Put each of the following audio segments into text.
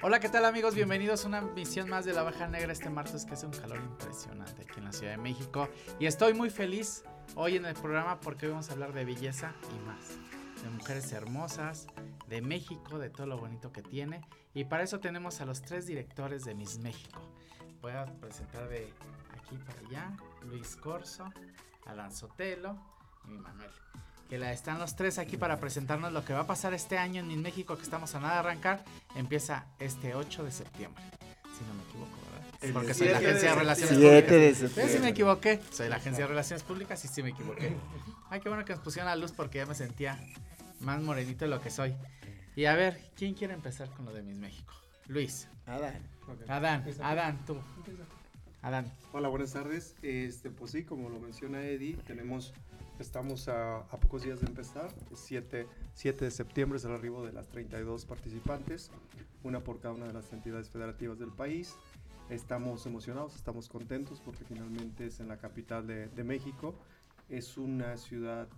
Hola, ¿qué tal amigos? Bienvenidos a una misión más de la Baja Negra este martes que hace un calor impresionante aquí en la Ciudad de México. Y estoy muy feliz hoy en el programa porque hoy vamos a hablar de belleza y más. De mujeres hermosas, de México, de todo lo bonito que tiene. Y para eso tenemos a los tres directores de Miss México. Voy a presentar de aquí para allá, Luis Corso, Alan Sotelo y Manuel que la están los tres aquí para presentarnos lo que va a pasar este año en México, que estamos a nada de arrancar. Empieza este 8 de septiembre, si no me equivoco, ¿verdad? Porque soy la agencia de, Relaciones Públicas. Sí, me equivoqué. Soy la agencia de Relaciones Públicas y sí me equivoqué. Ay, qué bueno que nos pusieron la luz porque ya me sentía más morenito de lo que soy. Y a ver, ¿quién quiere empezar con lo de Miss México? Luis. Adán. Adán, Adán, tú. Adán. Hola, buenas tardes. Este, pues sí, como lo menciona Eddie, tenemos Estamos a, pocos días de empezar. 7, 7 de septiembre es el arribo de las 32 participantes, una por cada una de las entidades federativas del país. Estamos emocionados, estamos contentos porque finalmente es en la capital de, México. Es una ciudad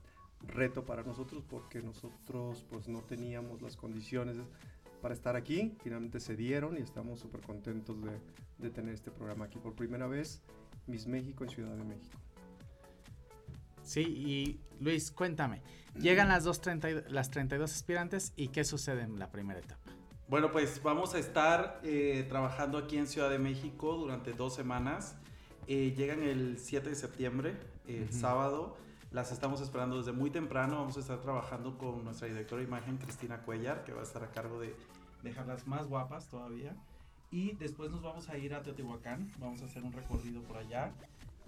reto para nosotros porque nosotros pues no teníamos las condiciones para estar aquí. Finalmente se dieron y estamos súper contentos de, de tener este programa aquí por primera vez. Miss México en Ciudad de México. Sí, y Luis, cuéntame, llegan las, dos las 32 aspirantes y qué sucede en la primera etapa. Bueno, pues vamos a estar eh, trabajando aquí en Ciudad de México durante dos semanas. Eh, llegan el 7 de septiembre, el sábado. Las estamos esperando desde muy temprano. Vamos a estar trabajando con nuestra directora de imagen, Cristina Cuellar, que va a estar a cargo de dejarlas más guapas todavía. Y después nos vamos a ir a Teotihuacán. Vamos a hacer un recorrido por allá.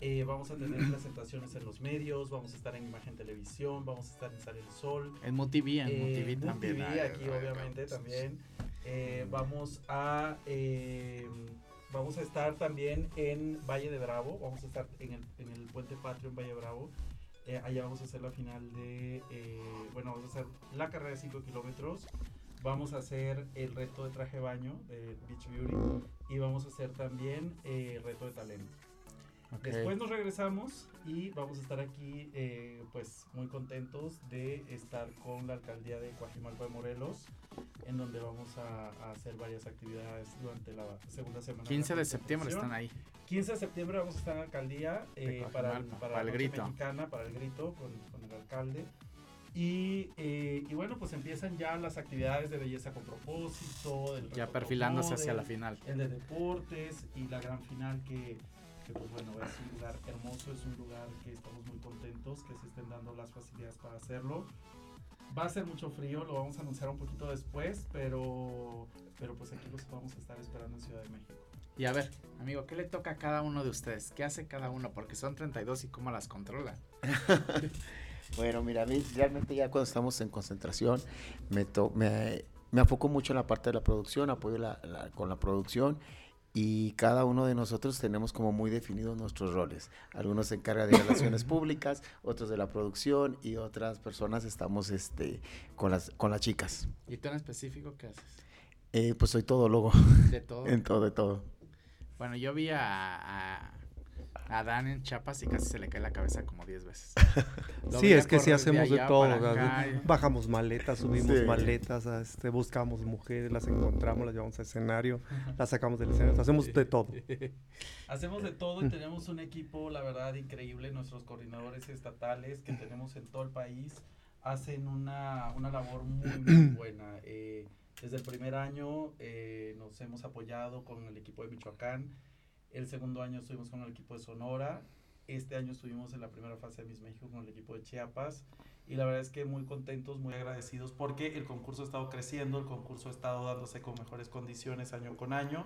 Eh, vamos a tener presentaciones en los medios, vamos a estar en Imagen Televisión, vamos a estar en Sale el Sol. En MUTV, en eh, también. aquí obviamente también. Eh, vamos a vamos a estar también en Valle de Bravo, vamos a estar en el, en el Puente Patrio en Valle Bravo. allá vamos a hacer la final de, bueno, vamos a hacer la carrera de 5 kilómetros. Vamos a hacer el reto de traje baño de Beach Beauty y vamos a hacer también el reto de talento. Después nos regresamos y vamos a estar aquí eh, pues muy contentos de estar con la alcaldía de Coajimalpa de Morelos en donde vamos a, hacer varias actividades durante la segunda semana. 15 de septiembre están ahí. 15 de septiembre vamos a estar en la alcaldía eh, para, para, el grito. Mexicana, para el grito con, el alcalde. Y, eh, y, bueno, pues empiezan ya las actividades de belleza con propósito. ya perfilándose hacia la final. El de deportes y la gran final que que pues bueno, es un lugar hermoso, es un lugar que estamos muy contentos que se estén dando las facilidades para hacerlo. Va a ser mucho frío, lo vamos a anunciar un poquito después, pero, pero pues aquí los vamos a estar esperando en Ciudad de México. Y a ver, amigo, ¿qué le toca a cada uno de ustedes? ¿Qué hace cada uno? Porque son 32 y cómo las controlan. bueno, mira, a mí realmente ya cuando estamos en concentración me, me, me afoco mucho en la parte de la producción, apoyo con la producción y cada uno de nosotros tenemos como muy definidos nuestros roles. Algunos se encargan de relaciones públicas, otros de la producción y otras personas estamos este, con, las, con las chicas. ¿Y tú en específico qué haces? Eh, pues soy todo logo. ¿De todo? en todo, de todo. Bueno, yo vi a a Dan en Chiapas y casi se le cae la cabeza como 10 veces. sí, es que sí hacemos de, todo. Bajamos maletas, subimos maletas, este, buscamos mujeres, las encontramos, las llevamos al escenario, las sacamos del escenario, hacemos de todo. hacemos de todo y tenemos un equipo, la verdad, increíble. Nuestros coordinadores estatales que tenemos en todo el país hacen una, una labor muy, muy buena. Eh, desde el primer año eh, nos hemos apoyado con el equipo de Michoacán el segundo año estuvimos con el equipo de Sonora. Este año estuvimos en la primera fase de Miss México con el equipo de Chiapas. Y la verdad es que muy contentos, muy agradecidos porque el concurso ha estado creciendo, el concurso ha estado dándose con mejores condiciones año con año.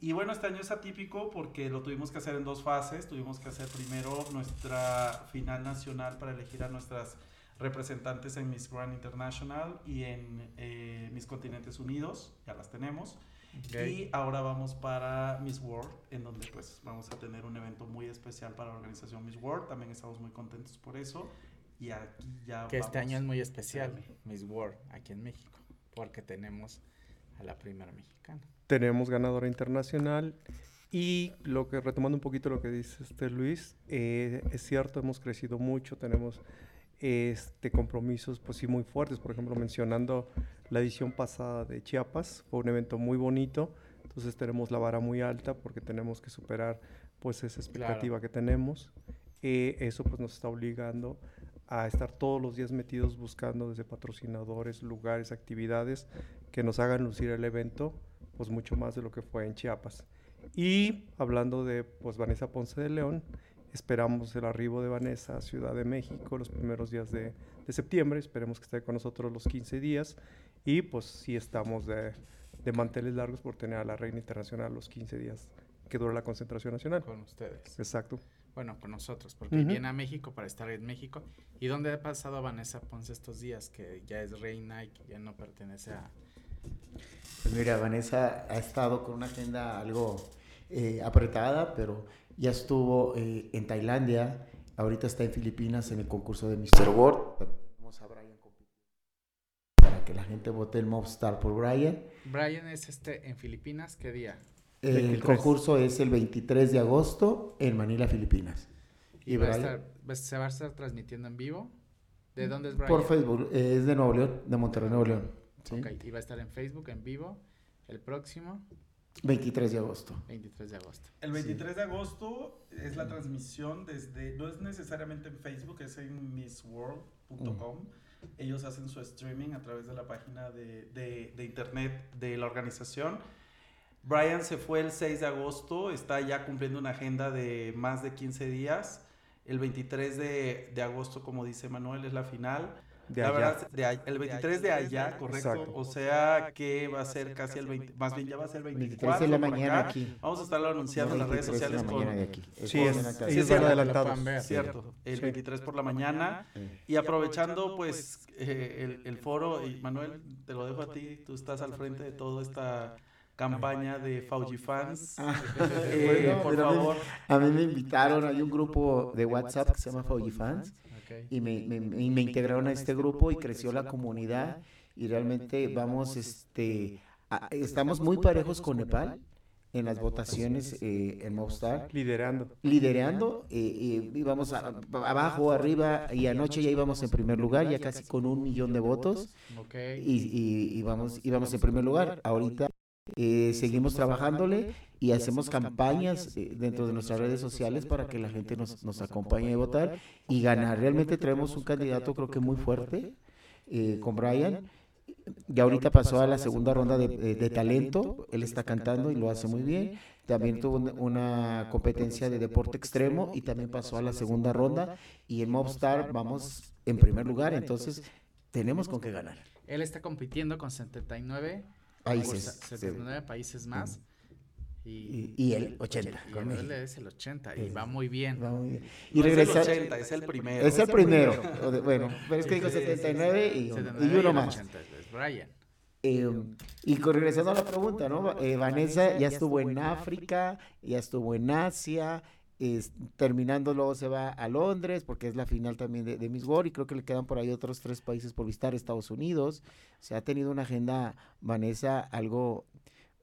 Y bueno, este año es atípico porque lo tuvimos que hacer en dos fases. Tuvimos que hacer primero nuestra final nacional para elegir a nuestras representantes en Miss Grand International y en eh, Miss Continentes Unidos. Ya las tenemos. Y ahora vamos para Miss World, en donde pues vamos a tener un evento muy especial para la organización Miss World. También estamos muy contentos por eso. Y aquí ya... Que este año es muy especial, Miss World, aquí en México, porque tenemos a la primera mexicana. Tenemos ganadora internacional y lo que, retomando un poquito lo que dice este Luis, eh, es cierto, hemos crecido mucho, tenemos este, compromisos pues sí muy fuertes, por ejemplo, mencionando la edición pasada de Chiapas. Fue un evento muy bonito. Entonces tenemos la vara muy alta porque tenemos que superar pues esa expectativa que tenemos. Eh, eso pues nos está obligando a estar todos los días metidos buscando desde patrocinadores, lugares, actividades que nos hagan lucir el evento pues mucho más de lo que fue en Chiapas. Y hablando de pues Vanessa Ponce de León, esperamos el arribo de Vanessa a Ciudad de México los primeros días de, de septiembre, esperemos que esté con nosotros los 15 días y pues sí estamos de, de manteles largos por tener a la reina internacional los 15 días que dura la concentración nacional. Con ustedes. Exacto. Bueno, con nosotros, porque viene a México para estar en México. ¿Y dónde ha pasado Vanessa Ponce estos días? Que ya es reina y que ya no pertenece a... Pues mira, Vanessa ha estado con una agenda algo eh, apretada, pero ya estuvo eh, en Tailandia, ahorita está en Filipinas en el concurso de Mr. World. Vamos a Brian para que la gente vote el Mobstar por Brian. Brian es este en Filipinas, ¿qué día? El 23. concurso es el 23 de agosto en Manila, Filipinas. ¿Y, va Brian, a estar, se va a estar transmitiendo en vivo? ¿De dónde es Brian? Por Facebook, eh, es de Nuevo León, de Monterrey, Nuevo León. ¿sí? Ok, y va a estar en Facebook en vivo el próximo. 23 de agosto. 23 de agosto. El 23 sí. de agosto es la transmisión desde, no es necesariamente en Facebook, es en missworld.com. Mm. Ellos hacen su streaming a través de la página de, de, internet de la organización. Brian se fue el 6 de agosto, está ya cumpliendo una agenda de más de 15 días. El 23 de, de agosto, como dice Manuel, es la final. De la allá. verdad, de allá, el 23 de allá, correcto. Exacto. O sea que va a ser casi el 20, más bien ya va a ser el 24 23 de la mañana acá. aquí. Vamos a estarlo anunciando en las redes 23 de sociales la con, de aquí. Sí, con- es- sí, Sí, es es van cierto, el Sí. 23 por la mañana. Sí. Y aprovechando, pues, eh, el, el foro, y Manuel, te lo dejo a ti, tú estás al frente de toda esta campaña de Fauji Fans. Ah, Eh, bueno, por pero a mí- favor. A mí me invitaron, hay un grupo de WhatsApp que se llama Fauji Fans Y me, me- me- me integraron a este grupo y creció la comunidad y realmente vamos, este, a- estamos muy parejos con Nepal en las votaciones eh, en Mobstar, Liderando. liderando, eh, eh, íbamos a- abajo, arriba y anoche ya íbamos en primer lugar, ya casi con un millón de votos Ok. y, y, y vamos, íbamos en primer lugar. Ahorita eh, seguimos trabajándole y hacemos campañas eh, dentro de nuestras redes sociales para que la gente nos, nos acompañe a votar y ganar. Realmente traemos un candidato creo que muy fuerte eh, con Brian. Y ahorita pasó a la segunda ronda de, de- de talento. Él está cantando y lo hace muy bien. También tuvo un- una competencia de deporte extremo y también pasó a la segunda ronda. Y en Mobstar vamos en primer lugar. Entonces tenemos con qué ganar. Él está compitiendo con 79 Países. con 79 países más. Y, Y, y el 80 y con él México. es el 80 y va muy bien. Va muy bien. Y No es el regresa. 80, es el primero. Es el primero. de- bueno, pero es que dijo Sí, sí, sí, 79 y, 79 y uno el más. 80 es Brian. Eh, y regresando a la pregunta, ¿no? Eh, Vanessa ya estuvo en África, ya estuvo en Asia, es- terminando luego se va a Londres porque es la final también de, Miss World y creo que le quedan por ahí otros tres países por visitar, Estados Unidos. Se ha tenido una agenda, Vanessa, algo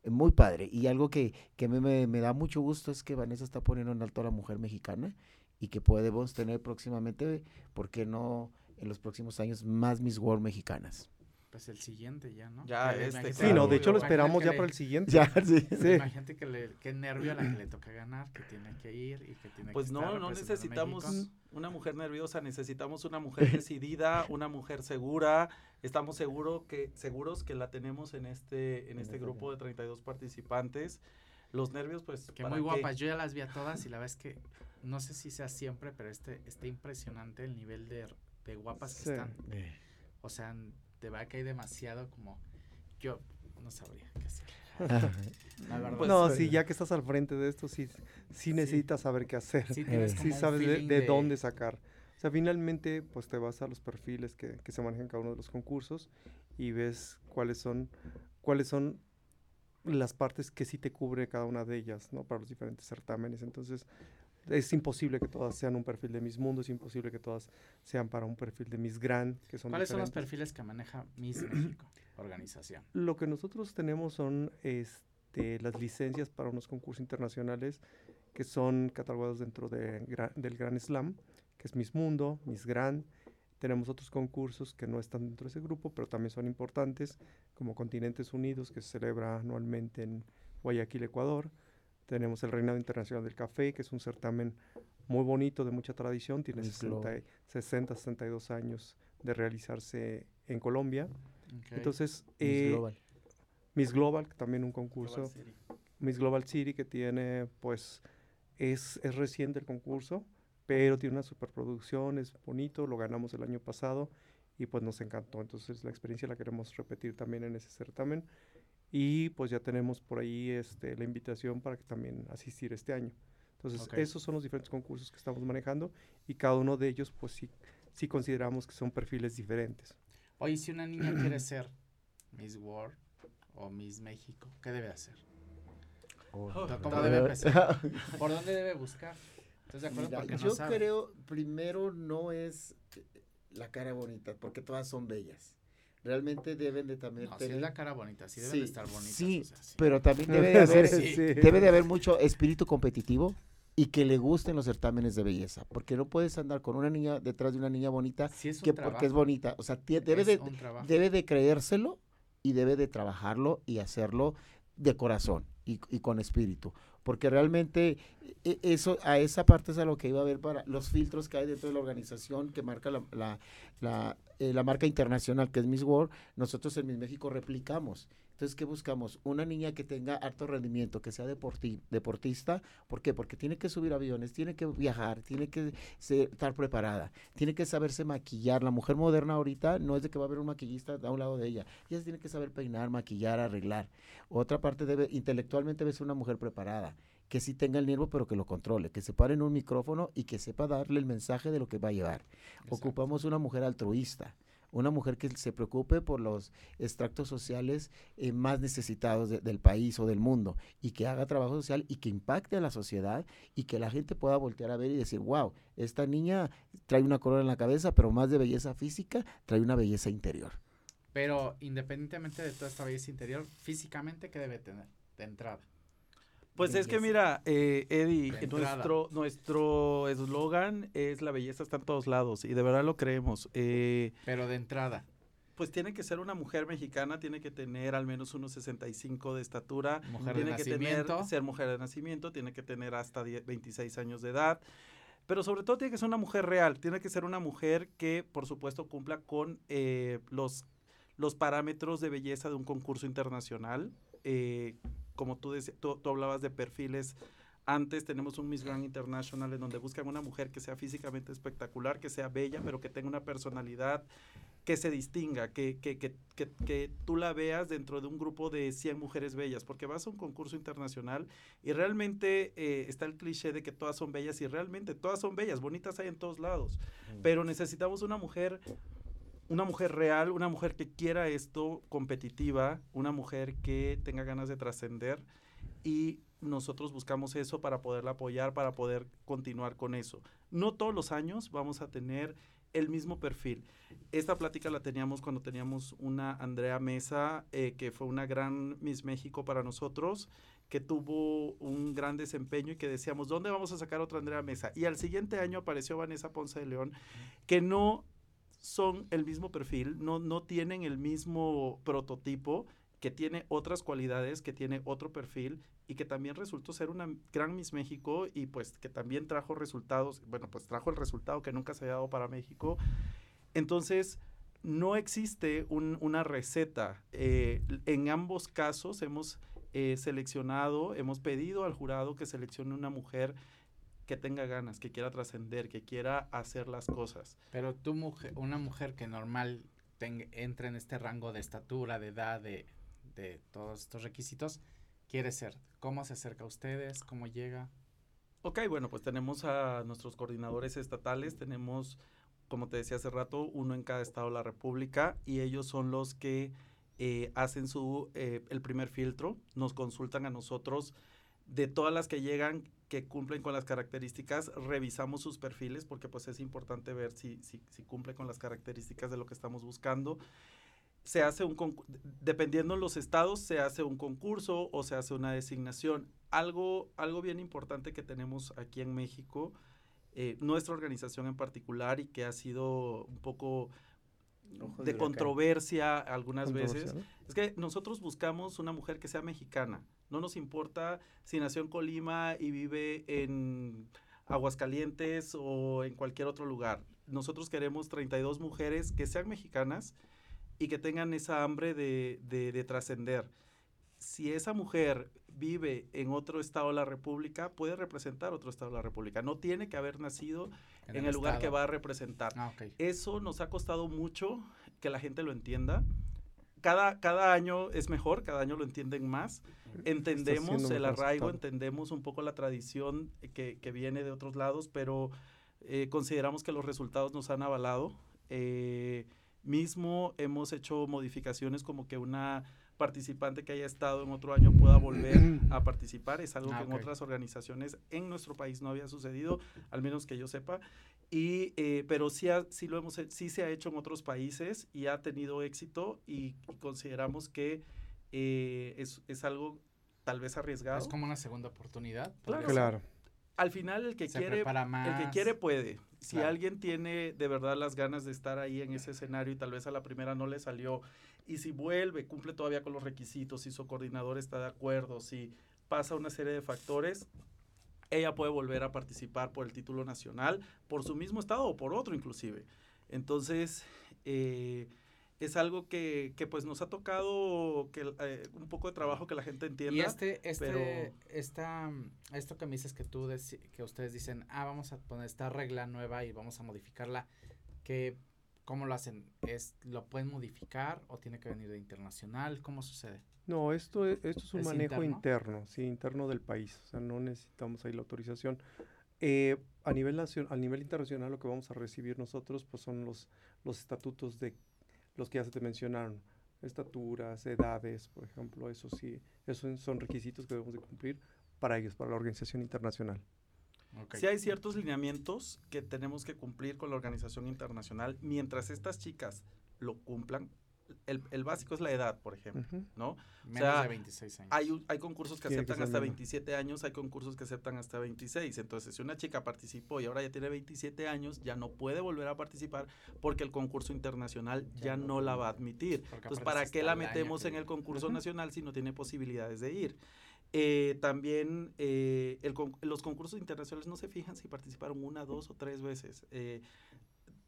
muy padre y algo que, que mí me, me da mucho gusto es que Vanessa está poniendo en alto a la mujer mexicana y que podemos tener próximamente, ¿por qué no? En los próximos años más Miss World mexicanas. Pues el siguiente ya, ¿no? Ya, este, Sí, no, de hecho lo esperamos ya le- para el siguiente. Ya, sí. Sí. Imagínate que le, qué nervio a la que le toca ganar, que tiene que ir y que tiene Pues que no, estar no necesitamos una mujer nerviosa, necesitamos una mujer decidida, una mujer segura. Estamos seguro que, seguros que la tenemos en este, en este grupo de 32 participantes. Los nervios, pues. Que ¿para muy guapas, yo ya las vi a todas y la verdad es que no sé si sea siempre, pero este está impresionante el nivel de, de guapas que están. O sea, de que hay demasiado como yo no sabría qué hacer. La verdad. Pues, no, sí, ya que estás al frente de esto, sí, sí necesitas saber qué hacer. sí Sí sabes de, feeling de dónde sacar. O sea, finalmente, pues te vas a los perfiles que, que se manejan en cada uno de los concursos y ves cuáles son, cuáles son las partes que sí te cubre cada una de ellas, ¿no? Para los diferentes certámenes. Entonces, es imposible que todas sean un perfil de Miss Mundo, es imposible que todas sean para un perfil de Miss Grand, que son ¿Cuáles son los perfiles que maneja Miss México, organización? Lo que nosotros tenemos son este, las licencias para unos concursos internacionales que son catalogados dentro de del Gran Slam, que es Miss Mundo, Miss Grand, Tenemos otros concursos que no están dentro de ese grupo, pero también son importantes, como Continentes Unidos, que se celebra anualmente en Guayaquil, Ecuador. Tenemos el Reinado Internacional del Café, que es un certamen muy bonito, de mucha tradición, tiene 60, 60, 62 años de realizarse en Colombia. Entonces, Miss eh, Global. Miss Global, también un concurso. Miss Global City, que tiene, pues, es, es reciente el concurso, pero tiene una superproducción, es bonito, lo ganamos el año pasado y pues nos encantó. Entonces la experiencia la queremos repetir también en ese certamen y pues ya tenemos por ahí este, la invitación para que también asistir este año. Entonces esos son los diferentes concursos que estamos manejando y cada uno de ellos pues sí, sí consideramos que son perfiles diferentes. Oye, si una niña quiere ser Miss World o Miss México, ¿qué debe hacer? Oh, ¿Cómo debe empezar? ¿Por dónde debe buscar? ¿Estás de acuerdo? yo creo, primero no es la cara bonita, porque todas son bellas. Realmente deben de también no, tener... la cara bonita, sí deben de estar bonitas. Sí, pero también debe de, haber, debe de haber mucho espíritu competitivo y que le gusten los certámenes de belleza, porque no puedes andar con una niña detrás de una niña bonita que porque es bonita, o sea, debe de, debe de creérselo y debe de trabajarlo y hacerlo de corazón y, con espíritu, porque realmente e, eso a esa parte es a lo que iba a ver para los filtros que hay dentro de la organización que marca la, la, eh, la marca internacional que es Miss World, nosotros en Miss México replicamos. Entonces, ¿qué buscamos? Una niña que tenga alto rendimiento, que sea deportista. ¿Por qué? Porque tiene que subir aviones, tiene que viajar, tiene que estar preparada, tiene que saberse maquillar. La mujer moderna ahorita no es de que va a haber un maquillista a un lado de ella. Ella tiene que saber peinar, maquillar, arreglar. Otra parte debe, intelectualmente debe ser una mujer preparada que sí tenga el nervio, pero que lo controle, que se pare en un micrófono y que sepa darle el mensaje de lo que va a llevar. Ocupamos una mujer altruista una mujer que se preocupe por los extractos sociales eh, más necesitados del país o del mundo y que haga trabajo social y que impacte a la sociedad y que la gente pueda voltear a ver y decir, wow, esta niña trae una corona en la cabeza, pero más de belleza física, trae una belleza interior. Pero independientemente de toda esta belleza interior, físicamente, ¿qué debe tener de entrada? Pues es que mira, eh, Eddie, nuestro nuestro eslogan es la belleza está en todos lados y de verdad lo creemos. Eh, Pero de entrada. Pues tiene que ser una mujer mexicana, tiene que tener al menos unos 65 de estatura, mujer tiene que tener ser mujer de nacimiento, tiene que tener hasta 26 años de edad. Pero sobre todo tiene que ser una mujer real, tiene que ser una mujer que por supuesto cumpla con eh, los, los parámetros de belleza de un concurso internacional. Eh, como tú, tú, hablabas de perfiles antes tenemos un Miss Grand International en donde buscan una mujer que sea físicamente espectacular, que sea bella, pero que tenga una personalidad que se distinga, que, que, que, que, tú la veas dentro de un grupo de 100 mujeres bellas, porque vas a un concurso internacional y realmente eh, está el cliché de que todas son bellas y realmente todas son bellas, bonitas hay en todos lados, mm. pero necesitamos una mujer una mujer real, una mujer que quiera esto, competitiva, una mujer que tenga ganas de trascender y nosotros buscamos eso para poderla apoyar, para poder continuar con eso. No todos los años vamos a tener el mismo perfil. Esta plática la teníamos cuando teníamos una Andrea Mesa, eh, que fue una gran Miss México para nosotros, que tuvo un gran desempeño y que decíamos, ¿dónde vamos a sacar otra Andrea Mesa? Y al siguiente año apareció Vanessa Ponce de León, que no son el mismo perfil, no, no tienen el mismo prototipo, que tiene otras cualidades, que tiene otro perfil y que también resultó ser una gran Miss México y pues que también trajo resultados, bueno, pues trajo el resultado que nunca se había dado para México. Entonces, no existe una receta. Eh, en ambos casos hemos eh, seleccionado, hemos pedido al jurado que seleccione una mujer que tenga ganas, que quiera trascender, que quiera hacer las cosas. Pero tú, mujer, una mujer que normal entre en este rango de estatura, de edad, de, de todos estos requisitos, quiere ser. ¿Cómo se acerca a ustedes? ¿Cómo llega? Ok, bueno, pues tenemos a nuestros coordinadores estatales, tenemos, como te decía hace rato, uno en cada estado de la República y ellos son los que eh, hacen su, eh, el primer filtro, nos consultan a nosotros de todas las que llegan que cumplen con las características, revisamos sus perfiles porque pues es importante ver si, si, cumple con las características de lo que estamos buscando. Se hace un dependiendo de los estados, se hace un concurso o se hace una designación. Algo, algo bien importante que tenemos aquí en México eh, nuestra organización en particular y que ha sido un poco Ojo de huracán. controversia algunas Controversia, veces. ¿no? Es que nosotros buscamos una mujer que sea mexicana. No nos importa si nació en Colima y vive en Aguascalientes o en cualquier otro lugar. Nosotros queremos 32 mujeres que sean mexicanas y que tengan esa hambre de, de- de trascender. Si esa mujer vive en otro estado de la República, puede representar otro estado de la República. No tiene que haber nacido en, el, lugar que va a representar. Ah, ok. Eso nos ha costado mucho que la gente lo entienda. Cada, cada año es mejor, cada año lo entienden más. Entendemos el arraigo, entendemos un poco la tradición que, que viene de otros lados, pero eh, consideramos que los resultados nos han avalado. Eh, mismo hemos hecho modificaciones como que una participante que haya estado en otro año pueda volver a participar. Es algo Ah, que en ok. otras organizaciones en nuestro país no había sucedido, al menos que yo sepa. Y, eh, pero sí, ha- sí, lo hemos, he- sí se ha hecho en otros países y ha tenido éxito y, y consideramos que eh, es, es algo tal vez arriesgado. Es como una segunda oportunidad. Claro. Claro. Al final el que Se quiere el que quiere puede. Si Claro. alguien tiene de verdad las ganas de estar ahí en ese escenario y tal vez a la primera no le salió, y si vuelve, cumple todavía con los requisitos, si su coordinador está de acuerdo, si pasa una serie de factores, ella puede volver a participar por el título nacional, por su mismo estado o por otro inclusive. Entonces, eh, es algo que, que, pues nos ha tocado que, eh, un poco de trabajo que la gente entienda. Y este, este, pero- esta, esto que me dices que tú, que ustedes dicen, ah, vamos a poner esta regla nueva y vamos a modificarla, que, ¿cómo lo hacen? ¿Es, ¿Lo pueden modificar o tiene que venir de internacional? ¿Cómo sucede? No, esto es, esto es un ¿Es manejo interno? interno? sí, interno del país. O sea, no necesitamos ahí la autorización. Eh, a nivel nacional, a nivel internacional, lo que vamos a recibir nosotros, pues son los, los estatutos de los que ya se te mencionaron, estaturas, edades, por ejemplo, eso sí, esos son requisitos que debemos de cumplir para ellos, para la organización internacional. Ok. Sí hay ciertos lineamientos que tenemos que cumplir con la organización internacional mientras estas chicas lo cumplan. El, el básico es la edad, por ejemplo, Ujú. ¿no? Menos sea, de 26 años. Hay, hay concursos que que aceptan ser hasta menor. 27 años, hay concursos que aceptan hasta 26. Entonces, si una chica participó y ahora ya tiene 27 años, ya no puede volver a participar porque el concurso internacional Ya ya, no no la va a admitir. Entonces, ¿para qué la año metemos que en el concurso Ujú. nacional si no tiene posibilidades de ir? Eh, también eh, los concursos internacionales no se fijan si participaron una, dos o tres veces. Eh,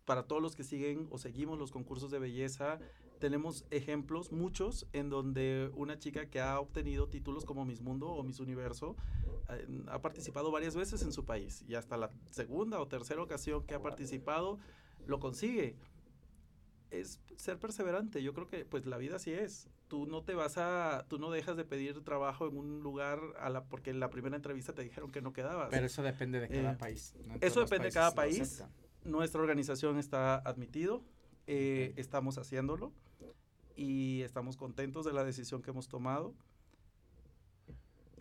para todos los que siguen o seguimos los concursos de belleza, tenemos ejemplos, muchos, en donde una chica que ha obtenido títulos como Miss Mundo o Miss Universo eh, ha participado varias veces en su país y hasta la segunda o tercera ocasión que ha participado lo consigue. Es ser perseverante. Yo creo que pues la vida así es. Tú no te vas a, tú no dejas de pedir trabajo en un lugar a la, porque en la primera entrevista te dijeron que no quedabas. Pero eso depende de cada Eh, país. eso depende de cada país. Nuestra organización está admitido, eh, estamos haciéndolo y estamos contentos de la decisión que hemos tomado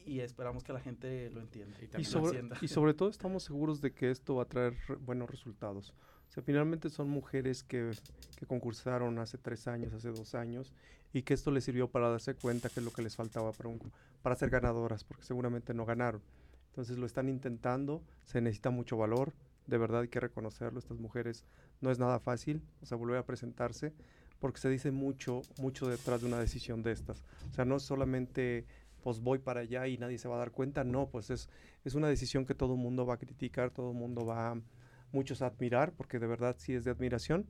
y esperamos que la gente lo entienda. Y Y también lo sobre, entienda. y sobre todo estamos seguros de que esto va a traer re- buenos resultados. O sea, finalmente son mujeres que, que concursaron hace tres años, hace dos años, y que esto les sirvió para darse cuenta que es lo que les faltaba para, un- para ser ganadoras, porque seguramente no ganaron. Entonces lo están intentando, se necesita mucho valor, de verdad hay que reconocerlo, estas mujeres no es nada fácil, o sea, volver a presentarse, porque se dice mucho, mucho detrás de una decisión de estas. O sea, no solamente pues voy para allá y nadie se va a dar cuenta, no, pues es, es una decisión que todo el mundo va a criticar, todo el mundo va, muchos admirar, porque de verdad sí es de admiración,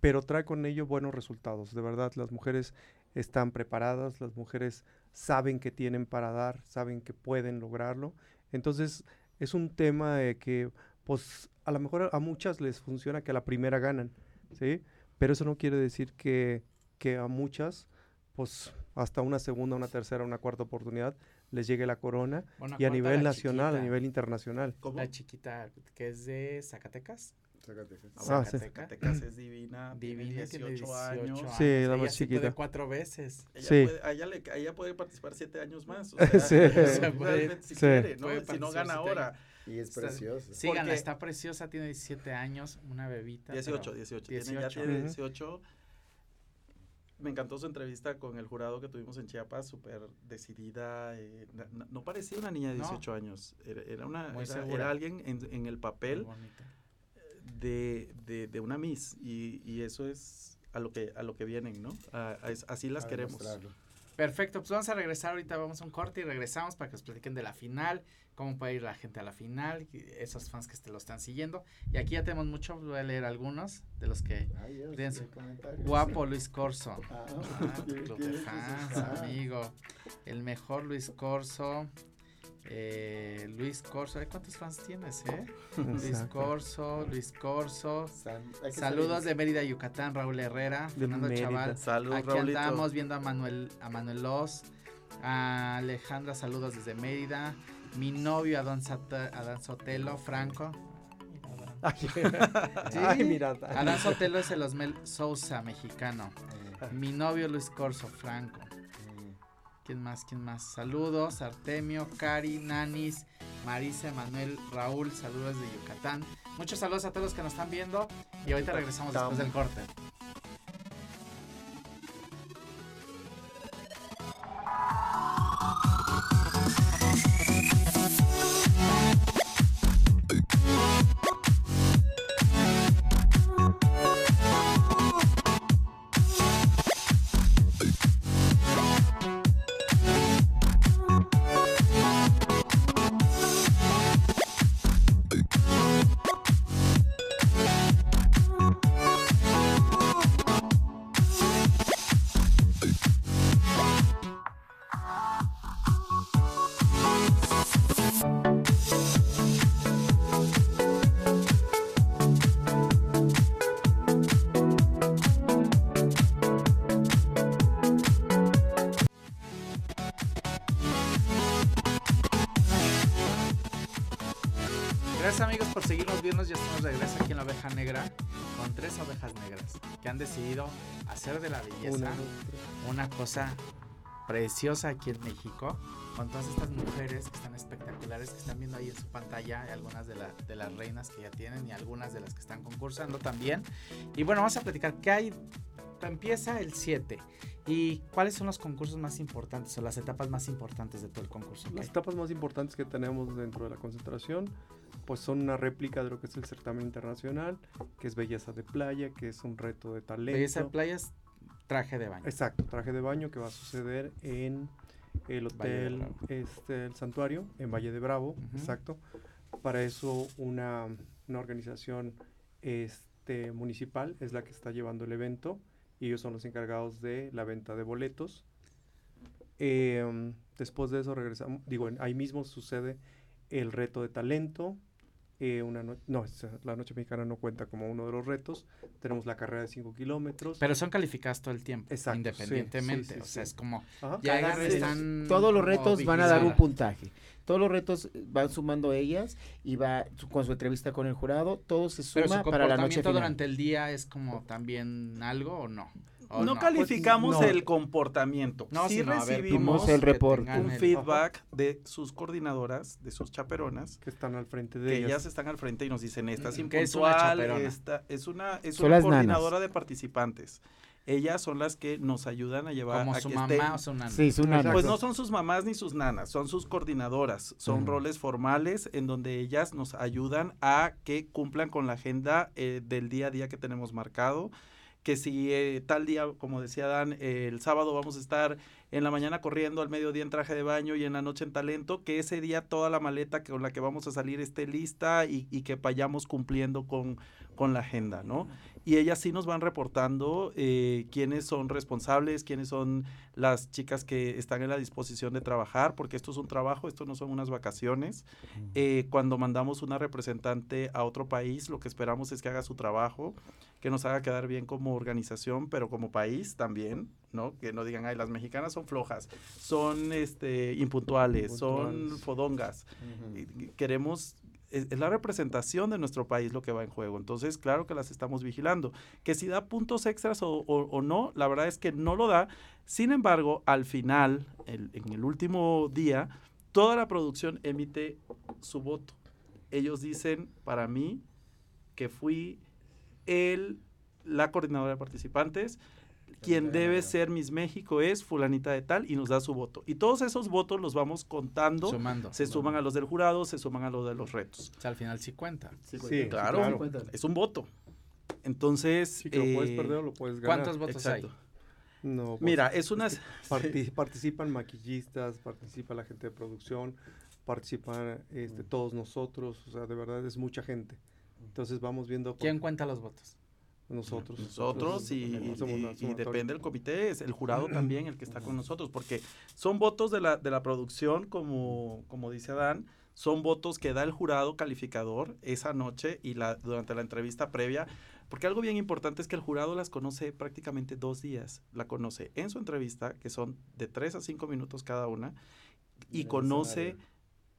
pero trae con ello buenos resultados. De verdad, las mujeres están preparadas, las mujeres saben que tienen para dar, saben que pueden lograrlo. Entonces, es un tema de que, pues, a lo mejor a muchas les funciona que a la primera ganan, ¿sí? Pero eso no quiere decir que, que a muchas, pues, hasta una segunda, una tercera, una cuarta oportunidad les llegue la corona Bueno, y a nivel nacional, a chiquita, nivel internacional. ¿Cómo? La chiquita que es de Zacatecas. Zacatecas. Ah, sí. Zacatecas es divina, tiene Divina, tiene 18, años. Sí, la Ella más sí puede chiquita. cuatro veces. Ella, Sí. puede, a ella, le- a ella puede participar siete años más. O Sí. sea, puede- si sí. quiere, ¿no? Puede Si no gana ahora. Y es precioso. Síganla, Porque- está preciosa, tiene 17 años, una bebita. 18, pero- 18. Tiene, ya 18. tiene Ujú. 18. Me encantó su entrevista con el jurado que tuvimos en Chiapas, súper decidida. eh, no parecía una niña de No. 18 años. Era, era una, era, alguien en, en el papel de, de, de una Miss. Y, y eso es a lo que, a lo que vienen, ¿no? A- así las A queremos. Perfecto, pues vamos a regresar ahorita, vamos a un corte y regresamos para que os platiquen de la final, cómo puede ir la gente a la final, esos fans que te lo están siguiendo. Y aquí ya tenemos mucho, voy a leer algunos de los que... Ay, Dios, comentarios. Guapo Luis Corso. Ah, Ah, ¿qué- club de fans, Ah. amigo. El mejor Luis Corso. Eh, Luis Corso, ¿cuántos fans tienes, eh? Luis. Corso, Luis Corso. San- Saludos de Mérida, Yucatán, Raúl Herrera, De Fernando Mérida. Chaval. Saludos, Aquí Raulito. andamos viendo a Manuel, a Manuel Oz, a Alejandra, saludos desde Mérida, mi novio Adán, Sotelo, Franco. Ay, mira. Adán Sotelo es el Osmel Sousa, mexicano. Eh, Mi novio Luis Corso, Franco. ¿Quién más? ¿Quién más? Saludos, Artemio, Cari, Nanis, Marisa, Manuel, Raúl, saludos de Yucatán. Muchos saludos a todos los que nos están viendo y ahorita regresamos después del corte. Han decidido hacer de la belleza Una, cosa preciosa aquí en México. Con todas estas mujeres que están espectaculares, que están viendo ahí en su pantalla, algunas de, la- de las reinas que ya tienen y algunas de las que están concursando también. Y bueno, vamos a platicar qué hay. Empieza el 7. ¿Y cuáles son los concursos más importantes o las etapas más importantes de todo el concurso? Las etapas más importantes que tenemos dentro de la concentración, pues son una réplica de lo que es el certamen internacional, que es belleza de playa, que es un reto de talento. Belleza de playas, traje de baño. Exacto, traje de baño que va a suceder en el hotel, este, el santuario, en Valle de Bravo, exacto. Para eso una, una organización este, municipal es la que está llevando el evento y ellos son los encargados de la venta de boletos. Em, después de eso regresamos, digo, ahí mismo sucede el reto de talento. Eh, una no, no, es- la noche mexicana no cuenta como uno de los retos. Tenemos la carrera de 5 kilómetros. Pero son calificadas todo el tiempo, Exacto, sí, independientemente. sí, o sea, sí. es como vez- están. Todos los retos van a dar un puntaje. Todos los retos van sumando ellas y va su- con su entrevista con el jurado, todo se Pero su suma para la noche final. durante el día es como también algo o no. ¿O No, no? calificamos Pues, no. el comportamiento. No, sí sino, a ver, recibimos el reporte. un el- feedback de sus coordinadoras, de sus chaperonas, que están al frente de que ellas. ellas están al frente y nos dicen, esta es Mm, ¿Qué es una impuntual, chaperona? esta es una, es Son una las nanas. coordinadora de participantes. Ellas son las que nos ayudan a llevar Como a su que mamá estén- o su nana. Sí, una Exacto. Pues no son sus mamás ni sus nanas, son sus coordinadoras, son roles formales en donde ellas nos ayudan a que cumplan con la agenda eh, del día a día que tenemos marcado, que si eh, tal día, como decía Dan, eh, el sábado vamos a estar en la mañana corriendo, al mediodía en traje de baño y en la noche en talento, que ese día toda la maleta con la que vamos a salir esté lista y, y que vayamos cumpliendo con, con la agenda, ¿no? Y ellas sí nos van reportando eh, quiénes son responsables, quiénes son las chicas que están en la disposición de trabajar, porque esto es un trabajo, esto no son unas vacaciones. Eh, cuando mandamos una representante a otro país, lo que esperamos es que haga su trabajo, que nos haga quedar bien como organización, pero como país también, ¿no? Que no digan, ay, las mexicanas son flojas, son este, impuntuales, son fodongas. Queremos es, es la representación de nuestro país lo que va en juego. Entonces, claro que las estamos vigilando. Que si da puntos extras o, o- o no, la verdad es que no lo da. Sin embargo, al final, el- en el último día, toda la producción emite su voto. Ellos dicen, para mí, que fui el, la coordinadora de participantes, quien debe ser Miss México es fulanita de tal y nos da su voto. Y todos esos votos los vamos contando, Sumando. se suman a los del jurado, se suman a los de los retos. O sea, al final sí cuenta. Sí, claro. claro. Es un voto. Entonces, Sí, que lo puedes eh, perder o lo puedes ganar. ¿Cuántos votos exacto. hay? No, pues, Mira, es una... parti- participan maquillistas, participa la gente de producción, participan este, todos nosotros, o sea, de verdad es mucha gente. Entonces vamos viendo ¿Quién cuenta los votos? Nosotros. nosotros y, hacemos y- depende del comité, es el jurado también el que está con nosotros, porque son votos de la, de la producción, como, como dice Adán, son votos que da el jurado calificador esa noche y la, durante la entrevista previa, porque algo bien importante es que el jurado las conoce prácticamente dos días, la conoce en su entrevista, que son de tres a cinco minutos cada una, y conoce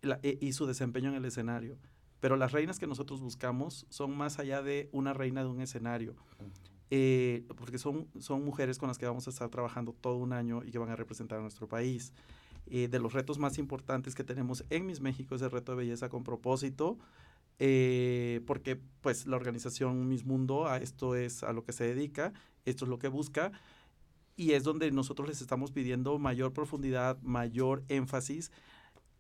la- e- y su desempeño en el escenario. Pero las reinas que nosotros buscamos son más allá de una reina de un escenario. Eh, porque son, son mujeres con las que vamos a estar trabajando todo un año y que van a representar a nuestro país. Eh, de los retos más importantes que tenemos en Miss México es el reto de belleza con propósito, eh, porque pues la organización Miss Mundo a esto es a lo que se dedica, esto es lo que busca y es donde nosotros les estamos pidiendo mayor profundidad, mayor énfasis.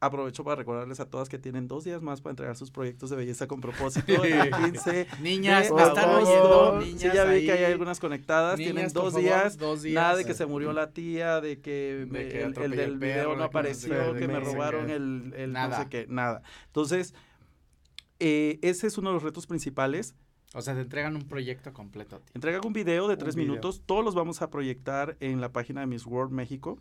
Aprovecho para recordarles a todas que tienen dos días más para entregar sus proyectos de belleza con propósito. El 15 Niñas, me están oyendo. Sí, Niñas, ya vi que hay algunas conectadas. Niñas, tienen dos favor, días. dos días. Nada de que se murió la tía, de que, De me- que el, del el video perro, no de que no sé apareció, que me no robaron el, el no Nada. sé qué, nada. Entonces, eh, ese es uno de los retos principales. O sea, te entregan un proyecto completo a ti. Entregan un video de Un tres video. minutos. Todos los vamos a proyectar en la página de Miss World México.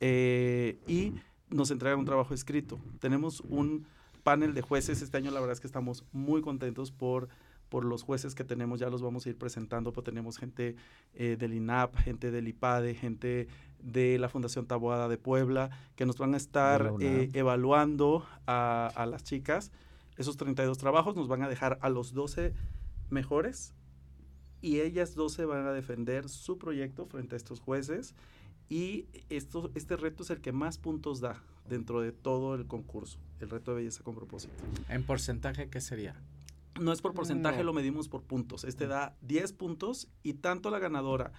eh, y nos entregan un trabajo escrito. Tenemos un panel de jueces. Este año la verdad es que estamos muy contentos por, por los jueces que tenemos. Ya los vamos a ir presentando. Pero tenemos gente eh, del INAP, gente del IPADE, gente de la Fundación Taboada de Puebla, que nos van a estar eh, evaluando a, a las chicas. Esos 32 trabajos nos van a dejar a los 12 mejores y ellas 12 van a defender su proyecto frente a estos jueces y esto, este reto es el que más puntos da dentro de todo el concurso, el reto de belleza con propósito. En porcentaje, ¿qué sería? No es por porcentaje, No. lo medimos por puntos. Este da 10 puntos y tanto la ganadora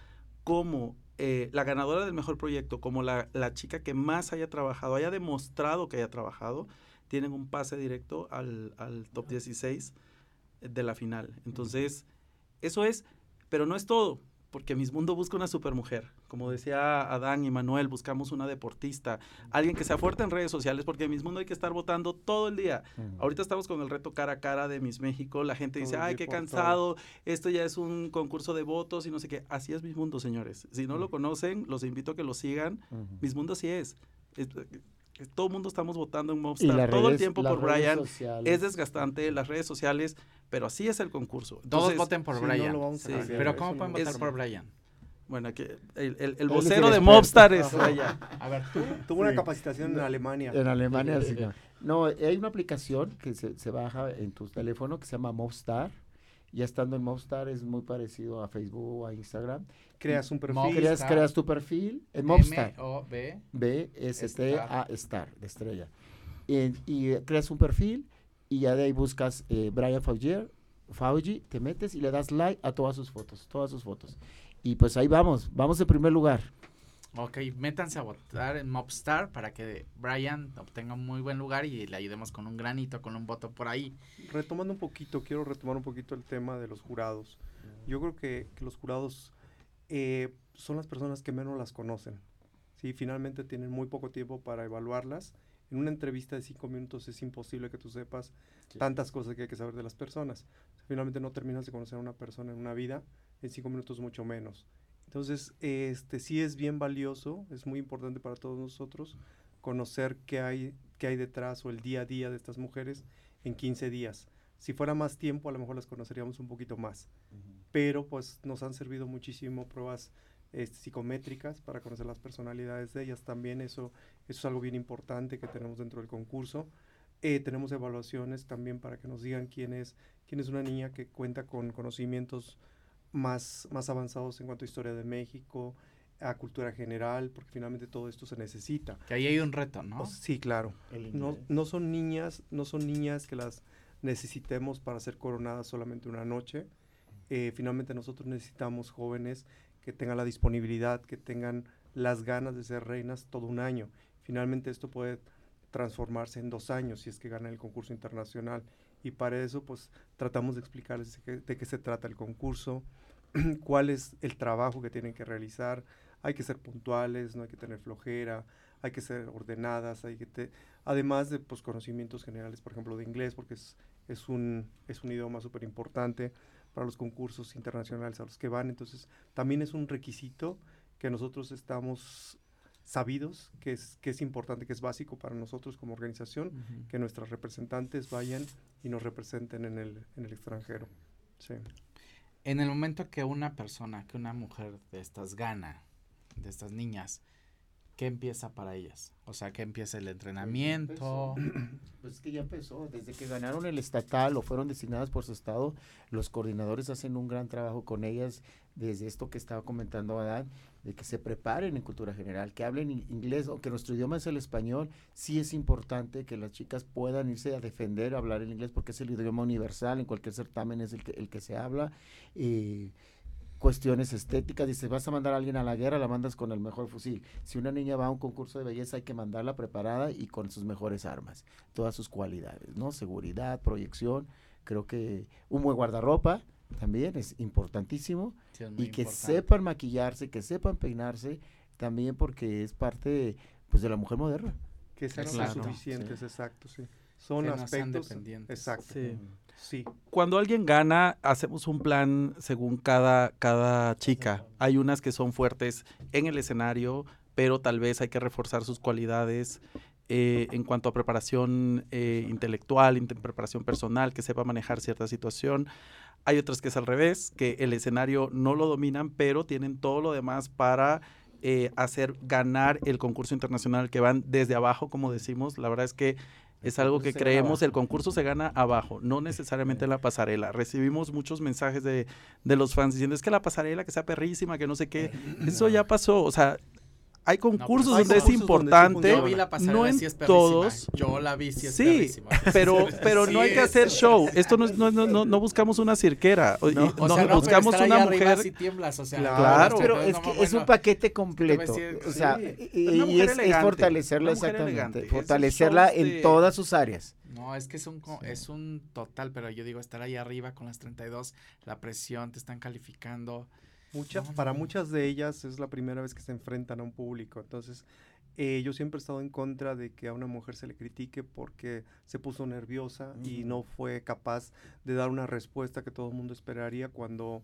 como eh, la ganadora del mejor proyecto, como la, la chica que más haya trabajado, haya demostrado que haya trabajado, tienen un pase directo al, al top 16 de la final. Entonces, eso es, pero no es todo, porque Miss Mundo busca una supermujer. Como decía Adán y Manuel, buscamos una deportista, alguien que sea fuerte en redes sociales, porque en Miss Mundo hay que estar votando todo el día. Ahorita estamos con el reto cara a cara de Miss México. La gente dice, Todo ay, qué cansado, esto ya es un concurso de votos y no sé qué. Así es Miss Mundo, señores. Si no lo conocen, los invito a que lo sigan. Ujú. Miss Mundo así es. Es- es- todo el mundo estamos votando en Mobstar todo el tiempo por Brian. sociales. Es desgastante, las redes sociales, pero así es el concurso. Todos voten por Sí, no Brian. lo vamos a Sí. cambiar, Pero ¿cómo pueden votar es- por Brian? Bueno, que el, el- el vocero de. Mobstar es allá. A ver, tú. Tuvo una Sí. capacitación en Alemania. En Alemania, sí. No, hay una aplicación que se, se baja en tu teléfono que se llama Mobstar. Ya estando en Mobstar es muy parecido a Facebook o a Instagram. Creas un perfil. Creas, creas tu perfil en Mobstar. M-O-B. B, S, T, Star. A, Star, de estrella. Y, y, creas un perfil y ya de ahí buscas eh, Brian Faugier, Fauji, te metes y le das like a todas sus fotos, todas sus fotos. Y pues ahí vamos, vamos en primer lugar. Ok, métanse a votar en Mobstar para que Brian obtenga un muy buen lugar y le ayudemos con un granito, con un voto por ahí. Retomando un poquito, quiero retomar un poquito el tema de los jurados. Yo creo que, que los jurados eh, son las personas que menos las conocen. Sí, finalmente tienen muy poco tiempo para evaluarlas. En una entrevista de cinco minutos es imposible que tú sepas tantas cosas que hay que saber de las personas. Finalmente no terminas de conocer a una persona en una vida, en cinco minutos mucho menos. Entonces, este sí es bien valioso, es muy importante para todos nosotros conocer qué hay, qué hay detrás o el día a día de estas mujeres en 15 días. Si fuera más tiempo, a lo mejor las conoceríamos un poquito más. Pero pues nos han servido muchísimo pruebas este, psicométricas para conocer las personalidades de ellas. También eso, eso es algo bien importante que tenemos dentro del concurso. Eh, tenemos evaluaciones también para que nos digan quién es, quién es una niña que cuenta con conocimientos más, más avanzados en cuanto a historia de México, a cultura general, porque finalmente todo esto se necesita. Que ahí hay un reto, ¿no? O- sí, claro. No, no son niñas, no son niñas que las necesitemos para ser coronadas solamente una noche. Eh, finalmente nosotros necesitamos jóvenes que tengan la disponibilidad, que tengan las ganas de ser reinas todo un año. Finalmente esto puede transformarse en dos años si es que ganan el concurso internacional. Y para eso, pues, tratamos de explicarles de qué, se trata el concurso, cuál es el trabajo que tienen que realizar. Hay que ser puntuales, no hay que tener flojera, hay que ser ordenadas, hay que además de pues, conocimientos generales, por ejemplo, de inglés, porque es, es, un, es un idioma súper importante para los concursos internacionales a los que van. Entonces, también es un requisito que nosotros estamos sabidos que es, que es importante, que es básico para nosotros como organización, que nuestras representantes vayan y nos representen en el, en el extranjero. Sí. En el momento que una persona, que una mujer de estas gana, de estas niñas, ¿qué empieza para ellas? O sea, ¿qué empieza el entrenamiento? Pues es que ya empezó. Desde que ganaron el estatal o fueron designadas por su estado, los coordinadores hacen un gran trabajo con ellas desde esto que estaba comentando Adán, de que se preparen en cultura general, que hablen inglés, aunque nuestro idioma es el español, sí es importante que las chicas puedan irse a defender, a hablar el inglés, porque es el idioma universal, en cualquier certamen es el que, el que se habla. Eh, cuestiones estéticas, dices, vas a mandar a alguien a la guerra, la mandas con el mejor fusil. Si una niña va a un concurso de belleza, hay que mandarla preparada y con sus mejores armas, todas sus cualidades, ¿no? Seguridad, proyección, creo que un buen guardarropa también es importantísimo y que sepan maquillarse, que sepan peinarse, también porque es parte pues de la mujer moderna. Que sean suficientes, exacto, sí. Son aspectos exacto. Sí. Cuando alguien gana, hacemos un plan según cada, cada chica. Hay unas que son fuertes en el escenario, pero tal vez hay que reforzar sus cualidades eh, en cuanto a preparación eh, intelectual, preparación personal, que sepa manejar cierta situación. Hay otras que es al revés, que el escenario no lo dominan, pero tienen todo lo demás para eh, hacer ganar el concurso internacional, que van desde abajo, como decimos. La verdad es que es algo que creemos, el concurso se gana abajo, no necesariamente en la pasarela. Recibimos muchos mensajes de, de los fans diciendo, es que la pasarela que sea perrísima, que no sé qué. Eso ya pasó, o sea, hay concursos donde es importante. yo vi la no en todos. Yo la vi, sí es sí, pero, pero no hay que hacer show. Esto no, no, no, no buscamos una cirquera. No, o sea, buscamos una mujer. Si tiemblas, o sea, claro, pero es que es un paquete completo. o sea, y, es, es, fortalecerla exactamente. Fortalecerla en todas sus áreas. No, es que es un, es un total, pero yo digo, estar ahí arriba con las 32, la presión, te están calificando para muchas de ellas es la primera vez que se enfrentan a un público. Entonces, eh, yo siempre he estado en contra de que a una mujer se le critique porque se puso nerviosa y no fue capaz de dar una respuesta que todo el mundo esperaría cuando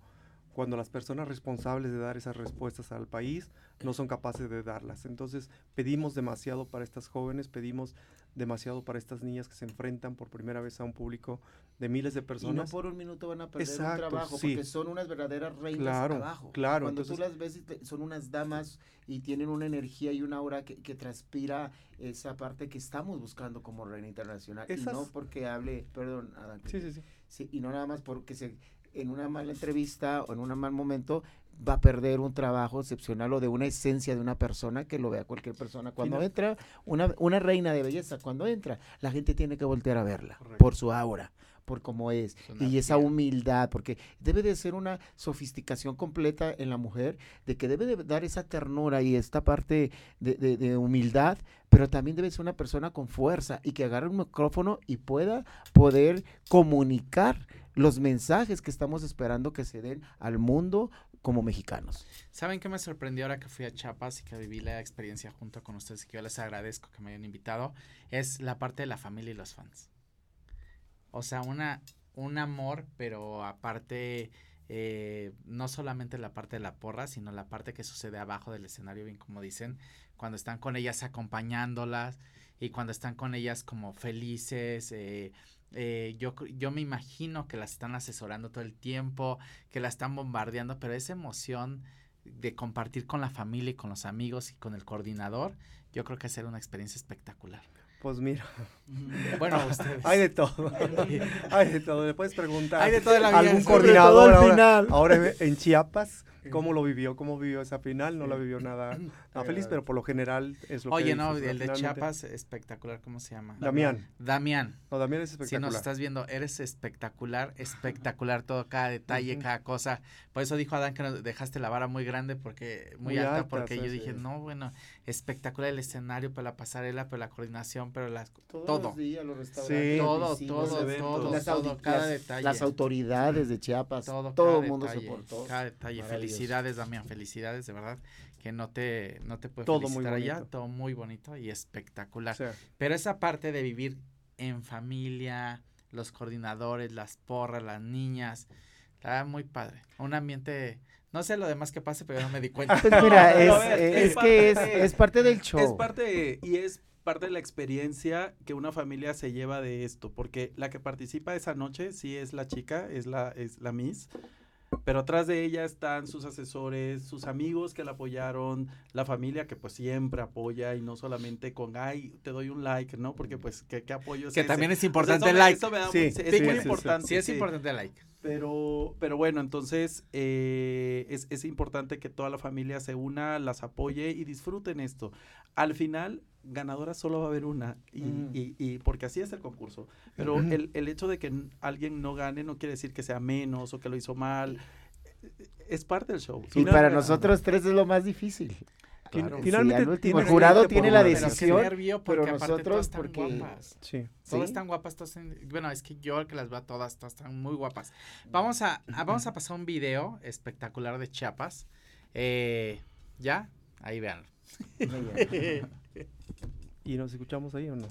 cuando las personas responsables de dar esas respuestas al país no son capaces de darlas. Entonces pedimos demasiado para estas jóvenes, pedimos demasiado para estas niñas que se enfrentan por primera vez a un público de miles de personas. Y no por un minuto van a perder un trabajo, porque son unas verdaderas reinas claro, abajo. Claro, Cuando tú las ves, son unas damas y tienen una energía y una aura que, transpira esa parte que estamos buscando como reina internacional. y no porque hable, perdón, Adán. Sí, sí, sí. Sí, y no nada más porque se en una mala entrevista o en un mal momento va a perder un trabajo excepcional o de una esencia de una persona que lo vea cualquier persona. Cuando entra una, una, reina de belleza, cuando entra, la gente tiene que voltear a verla por su aura, por cómo es, y esa humildad, porque debe de ser una sofisticación completa en la mujer, de que debe de dar esa ternura y esta parte de, de, de humildad, pero también debe ser una persona con fuerza y que agarre un micrófono y pueda poder comunicar los mensajes que estamos esperando que se den al mundo como mexicanos. ¿Saben qué me sorprendió ahora que fui a Chiapas y que viví la experiencia junto con ustedes y que yo les agradezco que me hayan invitado? Es la parte de la familia y los fans. O sea, una, un amor, pero aparte, eh, no solamente la parte de la porra, sino la parte que sucede abajo del escenario, bien como dicen, cuando están con ellas acompañándolas y cuando están con ellas como felices, eh, eh, yo, yo me imagino que la están asesorando todo el tiempo, que la están bombardeando, pero esa emoción de compartir con la familia y con los amigos y con el coordinador, yo creo que será una experiencia espectacular. Pues mira, Bueno, ustedes. hay de todo. hay de todo. Le puedes preguntar Hay de todo en la vida, algún coordinador todo al ahora, final. ahora en Chiapas cómo lo vivió, cómo vivió esa final. No la vivió nada, nada feliz, pero por lo general es lo que Oye, no, dices, el de Chiapas, espectacular, ¿cómo se llama? Damián. Damián. No, Damián es Si espectacular. nos estás viendo, eres espectacular, espectacular todo, cada detalle, cada cosa. Por eso dijo Adán que nos dejaste la vara muy grande, porque muy, Muy alta, alta, porque sí, yo sí. dije, no, bueno, espectacular el escenario, pero la pasarela, pero la coordinación, pero las, Todos todo. los días, los Sí. restaurantes, todo, los todo, vecinos, eventos. todo, las, todo, cada detalle. las autoridades de Chiapas, todo, todo el mundo detalle, se portó. Cada detalle. Felicidades, Damián, felicidades, de verdad, que no te, no te puedo Todo muy felicitar allá, bonito. todo muy bonito y espectacular. Sea, Pero esa parte de vivir en familia, los coordinadores, las porras, las niñas, está muy padre. Un ambiente, no sé lo demás que pase, pero yo no me di cuenta. Pues mira, es, es es que es, parte de- es parte del show. Es parte, y es parte de la experiencia que una familia se lleva de esto, porque la que participa esa noche sí es la chica, es la, es la Miss, pero atrás de ella están sus asesores, sus amigos que la apoyaron, la familia que pues siempre apoya y no solamente con, ay, te doy un like, ¿no? Porque pues, ¿qué, qué apoyo es que ese? también es O sea, importante eso el like. eso me da Sí, muy- es sí, muy sí, sí. importante. Sí, es sí. importante el like. Pero, pero bueno, entonces eh, es, es importante que toda la familia se una, las apoye y disfruten esto. Al final, ganadora solo va a haber una, y, Mm. y- y porque así es el concurso. Pero el, el hecho de que alguien no gane no quiere decir que sea menos o que lo hizo mal. Es parte del show. y para nosotros tres es lo más difícil. Finalmente último, el jurado tiene la decisión. nervio, porque pero nosotros, todas están porque- guapas. Sí. Todas ¿Sí? están guapas, todas bueno, es que yo que las veo a todas, todas están muy guapas. Vamos a, a- vamos a pasar un video espectacular de Chiapas. Eh, ¿Ya? Ahí vean. ¿Y nos escuchamos ahí o no?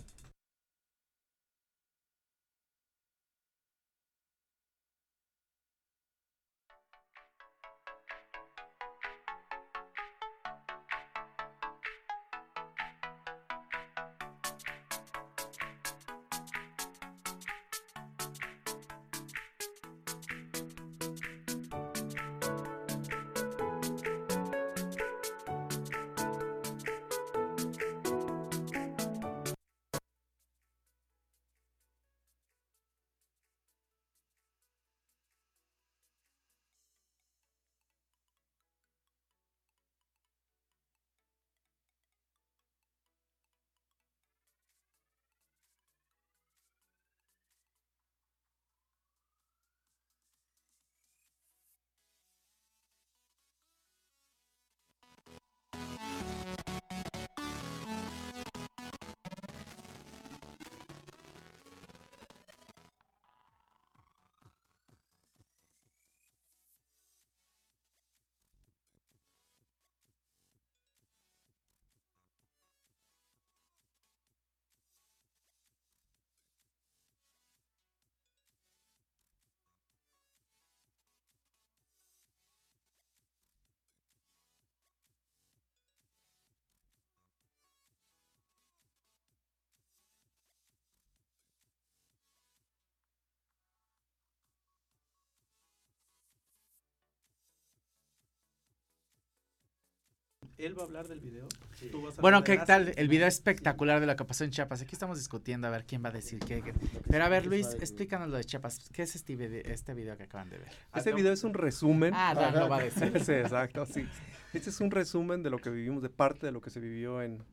Él va a hablar del video. tú vas a Bueno, ¿qué de tal? El video espectacular de lo que pasó en Chiapas. Aquí estamos discutiendo a ver quién va a decir qué. qué. Pero a ver, Luis, explícanos lo de Chiapas. ¿Qué es este video, este video que acaban de ver? Este video es un resumen. Ah, Dan lo va a decir. Sí, exacto, sí. Este es un resumen de lo que vivimos, de parte de lo que se vivió en,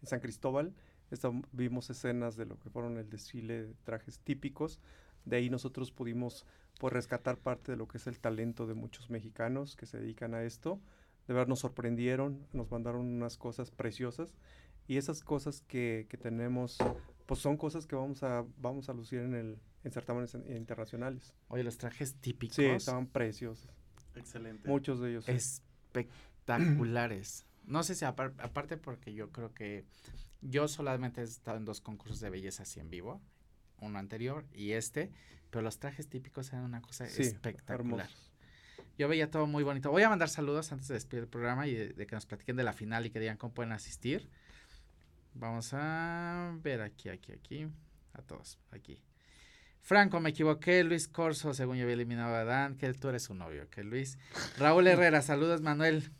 en San Cristóbal. Esta- vimos escenas de lo que fueron el desfile de trajes típicos. De ahí nosotros pudimos pues, rescatar parte de lo que es el talento de muchos mexicanos que se dedican a esto. De verdad nos sorprendieron, nos mandaron unas cosas preciosas. Y esas cosas que, que tenemos, pues son cosas que vamos a, vamos a lucir en, el, en certámenes en- internacionales. Oye, los trajes típicos. Sí, estaban preciosos. Excelente. Muchos de ellos. espectaculares. No sé si apar- aparte porque yo creo que yo solamente he estado en dos concursos de belleza así en vivo, uno anterior y este, pero los trajes típicos eran una cosa Sí, espectacular. hermosos. Yo veía todo muy bonito. Voy a mandar saludos antes de despedir el programa y de, de que nos platiquen de la final y que digan cómo pueden asistir. Vamos a ver aquí, aquí, aquí. A todos, aquí. Franco, me equivoqué. Luis Corso, según yo había eliminado a Dan, que tú eres su novio, que Luis. Raúl Herrera, saludos, Manuel.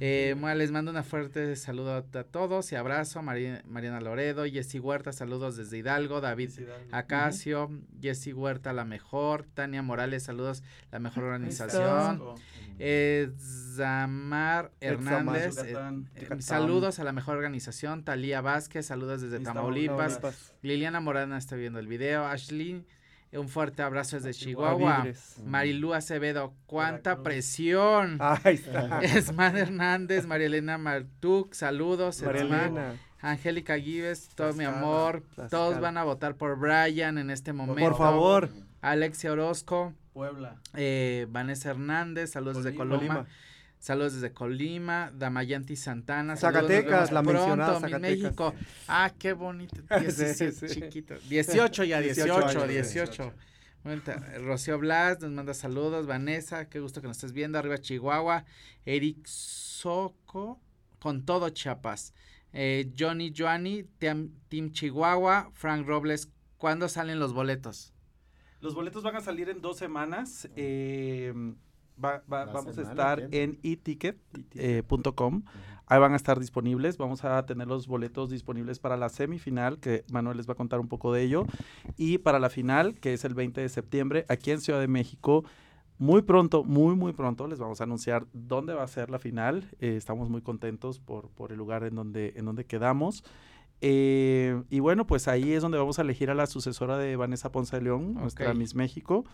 Eh, bueno, les mando una fuerte saludo a todos y abrazo. Mari- Mariana Loredo, Jessy Huerta, saludos desde Hidalgo. David Acacio, Jessy Huerta, la mejor. Tania Morales, saludos, la mejor organización. Eh, Zamar Hernández, eh, Yucatán. eh, Yucatán. saludos a la mejor organización. Talía Vázquez, saludos desde Iztapalapa. Tamaulipas. Liliana Morana está viendo el video. Ashley, un fuerte abrazo desde Chihuahua. Vibres. Marilú Acevedo, cuánta presión. Ahí está. Esman Hernández, María Elena Martuc, saludos. Elena. Angélica Gives, todo mi amor. Todos van a votar por Brian en este momento. Por favor. Alexia Orozco, Puebla. eh, Vanessa Hernández, saludos desde Colima. Colima. Colima. Saludos desde Colima, Damayanti Santana. saludos, Zacatecas, la pronto, mencionada Zacatecas. México. Ah, qué bonito. Sí, 17, sí. chiquito. 18 ya, 18, 18 18. años, Bueno, ta- Rocío Blas nos manda saludos. Vanessa, qué gusto que nos estés viendo. Arriba Chihuahua. Eric Soco, con todo Chiapas. Eh, Johnny Joanny, Team, Team Chihuahua. Frank Robles, ¿cuándo salen los boletos? Los boletos van a salir en dos semanas. eh, va- va- vamos a estar en eticket.com. Ahí van a estar disponibles. Vamos a tener los boletos disponibles para la semifinal, que Manuel les va a contar un poco de ello. Y para la final, que es el 20 de septiembre, aquí en Ciudad de México. Muy pronto, muy, muy pronto les vamos a anunciar dónde va a ser la final. Eh, estamos muy contentos por, por el lugar en donde, en donde quedamos. Eh, y bueno, pues ahí es donde vamos a elegir a la sucesora de Vanessa Ponce de León, nuestra Ok. Miss México.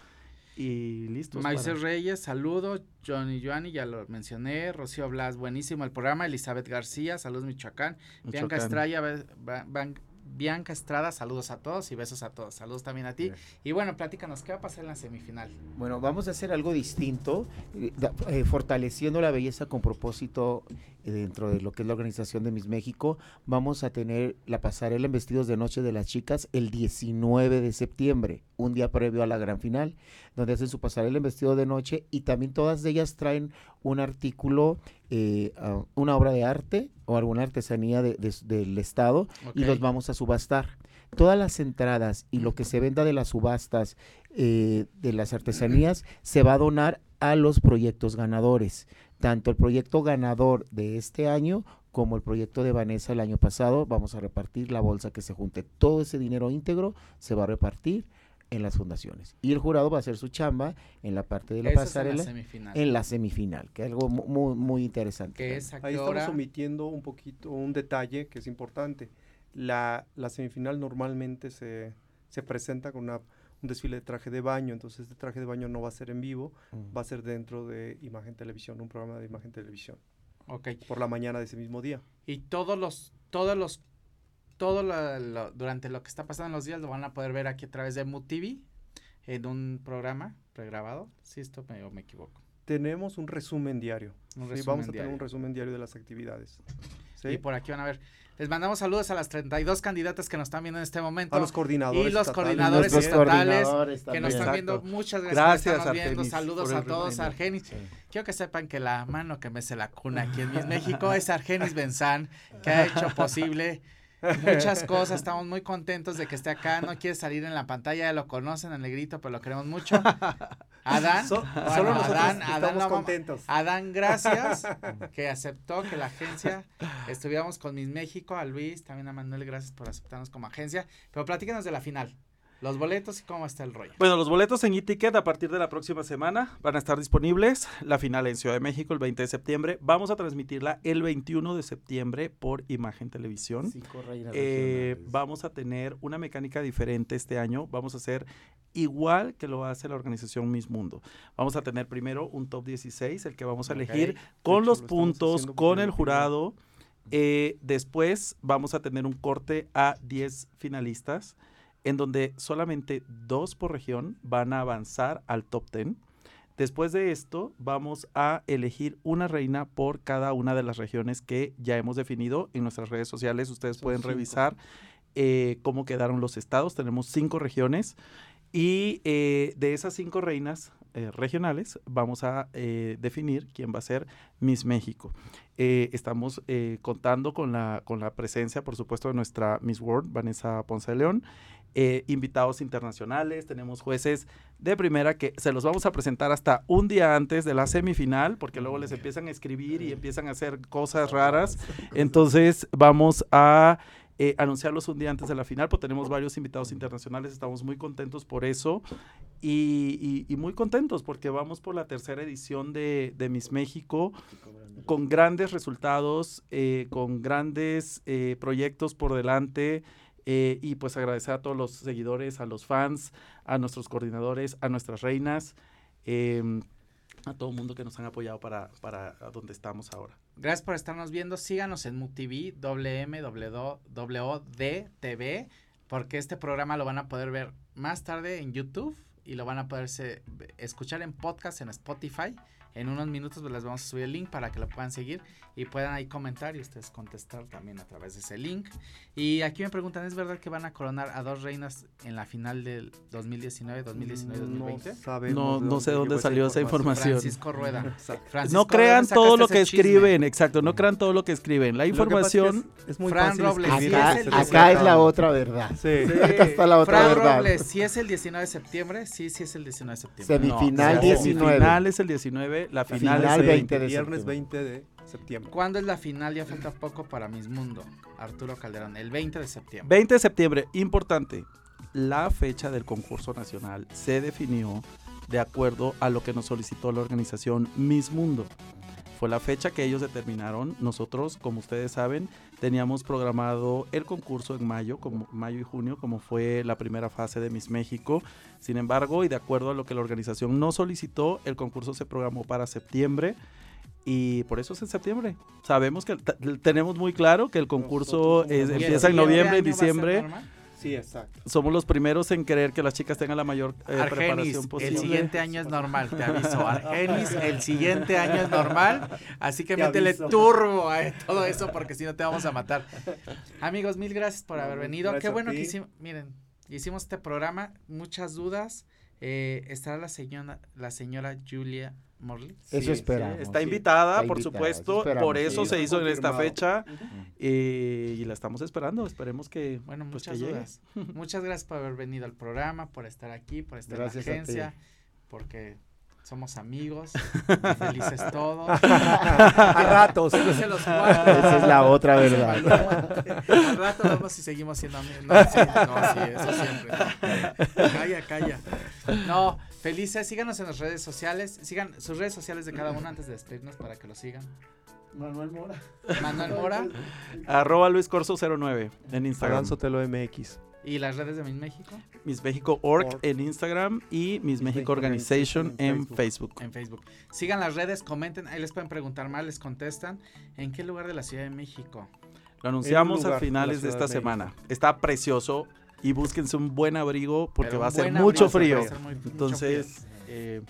Y listo. Moisés Reyes, saludos. Johnny Joanny, ya lo mencioné. Rocío Blas, buenísimo el programa. Elizabeth García, saludos Michoacán. Bianca Estrella, Bianca Estrada, saludos a todos y besos a todos. Saludos también a ti. Bien. Y bueno, platícanos, ¿qué va a pasar en la semifinal? Bueno, vamos a hacer algo distinto, eh, eh, fortaleciendo la belleza con propósito eh, dentro de lo que es la organización de Miss México. Vamos a tener la pasarela en vestidos de noche de las chicas el 19 de septiembre, un día previo a la gran final, donde hacen su pasarela en vestido de noche y también todas ellas traen un artículo, eh, una obra de arte o alguna artesanía de- de- del estado y los vamos a subastar. Todas las entradas y lo que se venda de las subastas eh, de las artesanías se va a donar a los proyectos ganadores. Tanto el proyecto ganador de este año como el proyecto de Vanessa el año pasado, vamos a repartir la bolsa que se junte. Todo ese dinero íntegro se va a repartir en las fundaciones. Y el jurado va a hacer su chamba en la parte de la Esa es en la semifinal. en la semifinal, que es algo mu- muy, muy interesante. que es a Ahí qué estamos hora? omitiendo un poquito, un detalle que es importante. La, la semifinal normalmente se, se presenta con una- un desfile de traje de baño, entonces este traje de baño no va a ser en vivo, Mm. va a ser dentro de Imagen Televisión, un programa de Imagen Televisión, Ok. por la mañana de ese mismo día. Y todos los, todos los, todo lo- lo- durante lo que está pasando en los días lo van a poder ver aquí a través de MUTV en un programa pregrabado. Sí, esto me, o me equivoco. Tenemos un resumen diario. Un Sí, resumen vamos a tener un resumen diario de las actividades. ¿sí? Y por aquí van a ver. Les mandamos saludos a las 32 candidatas que nos están viendo en este momento. a los coordinadores. y los estatales. coordinadores estatales coordinadores que nos están Exacto. viendo. Muchas gracias, Gracias, por estarnos viendo. Argenis, Saludos a todos. Argenis. Sí. Quiero que sepan que la mano que mece la cuna aquí en Miss México es Argenis Benzán, que ha hecho posible muchas cosas. Estamos muy contentos de que esté acá. No quiere salir en la pantalla, ya lo conocen, el negrito, pero lo queremos mucho. Adán, So- bueno, solo nosotros Adán, Adán contentos. Adán, gracias, que aceptó que la agencia estuviéramos con Miss México, a Luis, también a Manuel, gracias por aceptarnos como agencia. Pero platícanos de la final, los boletos y cómo está el rollo. Bueno, los boletos en e-ticket a partir de la próxima semana van a estar disponibles. La final en Ciudad de México el 20 de septiembre. Vamos a transmitirla el 21 de septiembre por Imagen Televisión. Cinco reinas Eh, vamos a tener una mecánica diferente este año. Vamos a hacer igual que lo hace la organización Miss Mundo. Vamos a tener primero un top 16, el que vamos a elegir con hecho, los lo puntos, con el jurado. Eh, después vamos a tener un corte a 10 finalistas, en donde solamente dos por región van a avanzar al top 10. Después de esto, vamos a elegir una reina por cada una de las regiones que ya hemos definido en nuestras redes sociales. Ustedes Son pueden cinco. revisar eh, cómo quedaron los estados. Tenemos cinco regiones. Y eh, de esas cinco reinas eh, regionales, vamos a definir quién va a ser Miss México. Eh, estamos eh, contando con la, con la presencia, por supuesto, de nuestra Miss World, Vanessa Ponce de León, eh, invitados internacionales, tenemos jueces de primera que se los vamos a presentar hasta un día antes de la semifinal, porque luego les empiezan a escribir y empiezan a hacer cosas raras. Entonces vamos a eh, anunciarlos un día antes de la final, pues tenemos varios invitados internacionales, estamos muy contentos por eso y, muy contentos porque vamos por la tercera edición de, Miss México con grandes resultados, eh, con grandes eh, proyectos por delante. y pues agradecer a todos los seguidores, a los fans, a nuestros coordinadores, a nuestras reinas, em, a todo el mundo que nos han apoyado para, para donde estamos ahora. Gracias por estarnos viendo. Síganos en MUTV, WMWD TV, porque este programa lo van a poder ver más tarde en YouTube y lo van a poder escuchar en podcast en Spotify. En unos minutos pues, les vamos a subir el link para que lo puedan seguir y puedan ahí comentar y ustedes contestar también a través de ese link. Y aquí me preguntan, ¿es verdad que van a coronar a dos reinas en la final del 2019, 2019, 2020? No, sabemos No- no sé dónde salió esa información. Francisco Rueda. Francisco, no ¿de crean dónde todo lo que escriben, exacto, no crean todo lo que escriben. La es que información... es, es muy Fran fácil Robles, escribir sí, Acá, es acá es la otra verdad. Sí. Acá está la otra Fran verdad. Robles, si es el 19 de septiembre, sí, sí es el 19 de septiembre. Semi- Semifinal la 19. Semifinal es el 19, la final, final es el 20 de Viernes septiembre. 20 de septiembre. ¿Cuándo es la final? Ya falta poco para Miss Mundo. Arturo Calderón, el 20 de septiembre. 20 de septiembre, importante. La fecha del concurso nacional se definió de acuerdo a lo que nos solicitó la organización Miss Mundo. Fue la fecha que ellos determinaron. Nosotros, como ustedes saben, teníamos programado el concurso en mayo, como mayo y junio, como fue la primera fase de Miss México. Sin embargo, y de acuerdo a lo que la organización nos solicitó, el concurso se programó para septiembre. Y por eso es en septiembre. Sabemos que tenemos muy claro que el concurso Nosotros es- ¿Y empieza en noviembre, en ser diciembre. Sí, exacto. Somos los primeros en querer que las chicas tengan la mayor eh, Argenis, preparación posible. el siguiente año es normal, te aviso. Argenis, el siguiente año es normal. Así que Te métele aviso. turbo a todo eso porque si no te vamos a matar. Amigos, mil gracias por haber venido. gracias Qué bueno que hicimos, miren, hicimos este programa, muchas dudas. Eh, estará la señora, la señora Julia Morley. Eso Sí. Está invitada, Está por invitada, supuesto. eso por eso sí. se hizo en esta fecha. eh, y la estamos esperando. Esperemos que, Bueno, pues, muchas dudas. Muchas gracias por haber venido al programa, por estar aquí, por estar Gracias a en la agencia, porque somos amigos, felices todos. A ratos. Se los guardo. Esa es la otra verdad. Al rato vemos si seguimos siendo amigos. No, sí, no, sí, eso siempre. Calla, calla. No, felices. Síganos en las redes sociales. Sigan sus redes sociales de cada uno antes de despedirnos para que lo sigan. Manuel Mora. Manuel Mora Arroba Luis Corso 09 en Instagram. Sotelo MX. y las redes de Miss México Miss México Org en Instagram y Miss México México Organization en en Facebook. en Facebook. Sigan las redes, comenten. Ahí les pueden preguntar más, les contestan. ¿En qué lugar de la Ciudad de México? Lo anunciamos a finales de esta de semana. Está precioso y búsquense un buen abrigo porque va a buen mucho abrazo, frío. va a ser muy- mucho Entonces, eh,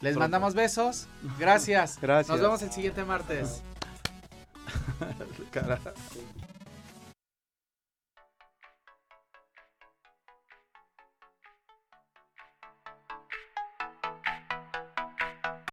Les Pronto. mandamos besos. Gracias. Gracias. Nos vemos el siguiente martes. cara.